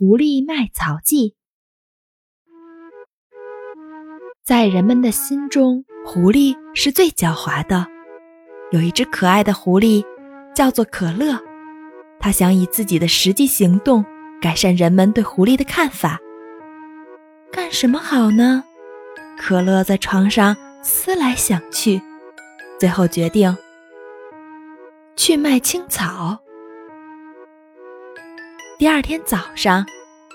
狐狸卖草记》。在人们的心中，狐狸是最狡猾的。有一只可爱的狐狸，叫做可乐。它想以自己的实际行动改善人们对狐狸的看法。干什么好呢？可乐在床上思来想去，最后决定去卖青草。第二天早上，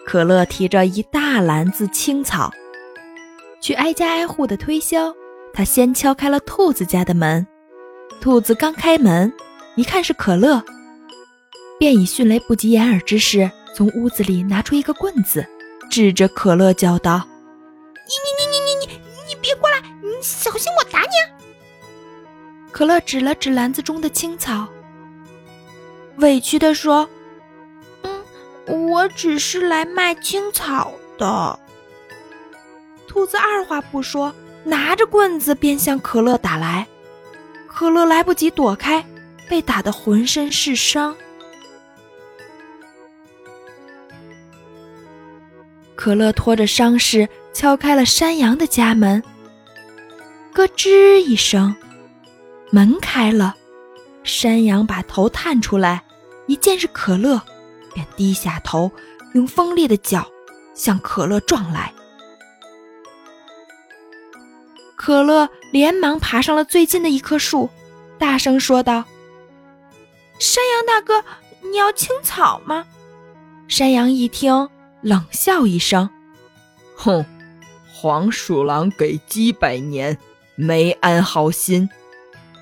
可乐提着一大篮子青草，去挨家挨户的推销。他先敲开了兔子家的门，兔子刚开门，一看是可乐，便以迅雷不及掩耳之势从屋子里拿出一个棍子，指着可乐叫道。你你你你你你你别过来！你小心我打你！可乐指了指篮子中的青草，委屈地说：“，我只是来卖青草的。”兔子二话不说，拿着棍子便向可乐打来。可乐来不及躲开，被打得浑身是伤。可乐拖着伤势。敲开了山羊的家门，咯吱一声，门开了。山羊把头探出来，一见是可乐，便低下头，用锋利的角向可乐撞来。可乐连忙爬上了最近的一棵树，大声说道：“山羊大哥，你要青草吗？”山羊一听，冷笑一声：“哼。”黄鼠狼给鸡拜年，没安好心，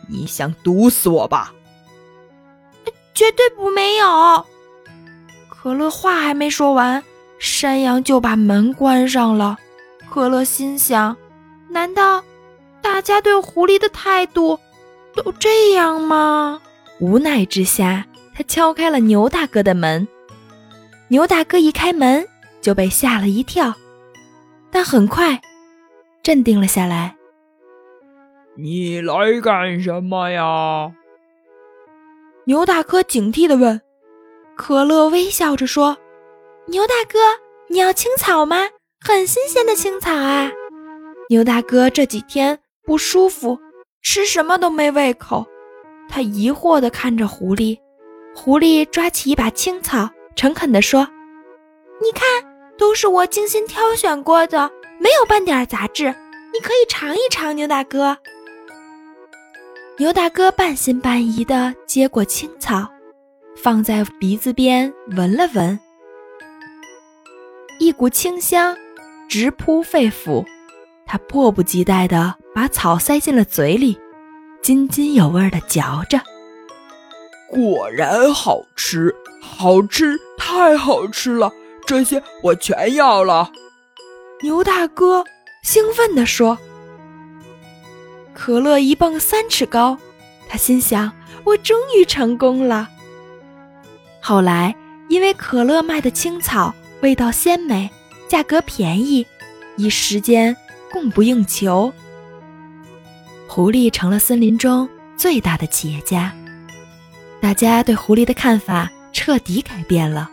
你想毒死我吧？绝对不没有。可乐话还没说完，山羊就把门关上了。可乐心想：难道大家对狐狸的态度都这样吗？无奈之下，他敲开了牛大哥的门。牛大哥一开门就被吓了一跳。但很快，镇定了下来。你来干什么呀？牛大哥警惕地问。可乐微笑着说：“牛大哥，你要青草吗？很新鲜的青草啊！”牛大哥这几天不舒服，吃什么都没胃口。他疑惑地看着狐狸。狐狸抓起一把青草，诚恳地说：“你看。”都是我精心挑选过的，没有半点杂质。你可以尝一尝，牛大哥。牛大哥半信半疑地接过青草，放在鼻子边闻了闻，一股清香直扑肺腑。他迫不及待地把草塞进了嘴里，津津有味地嚼着。果然好吃，好吃，太好吃了！这些我全要了，牛大哥兴奋地说。可乐一蹦三尺高，他心想：我终于成功了。后来，因为可乐卖的青草味道鲜美，价格便宜，一时间供不应求，狐狸成了森林中最大的企业家。大家对狐狸的看法彻底改变了。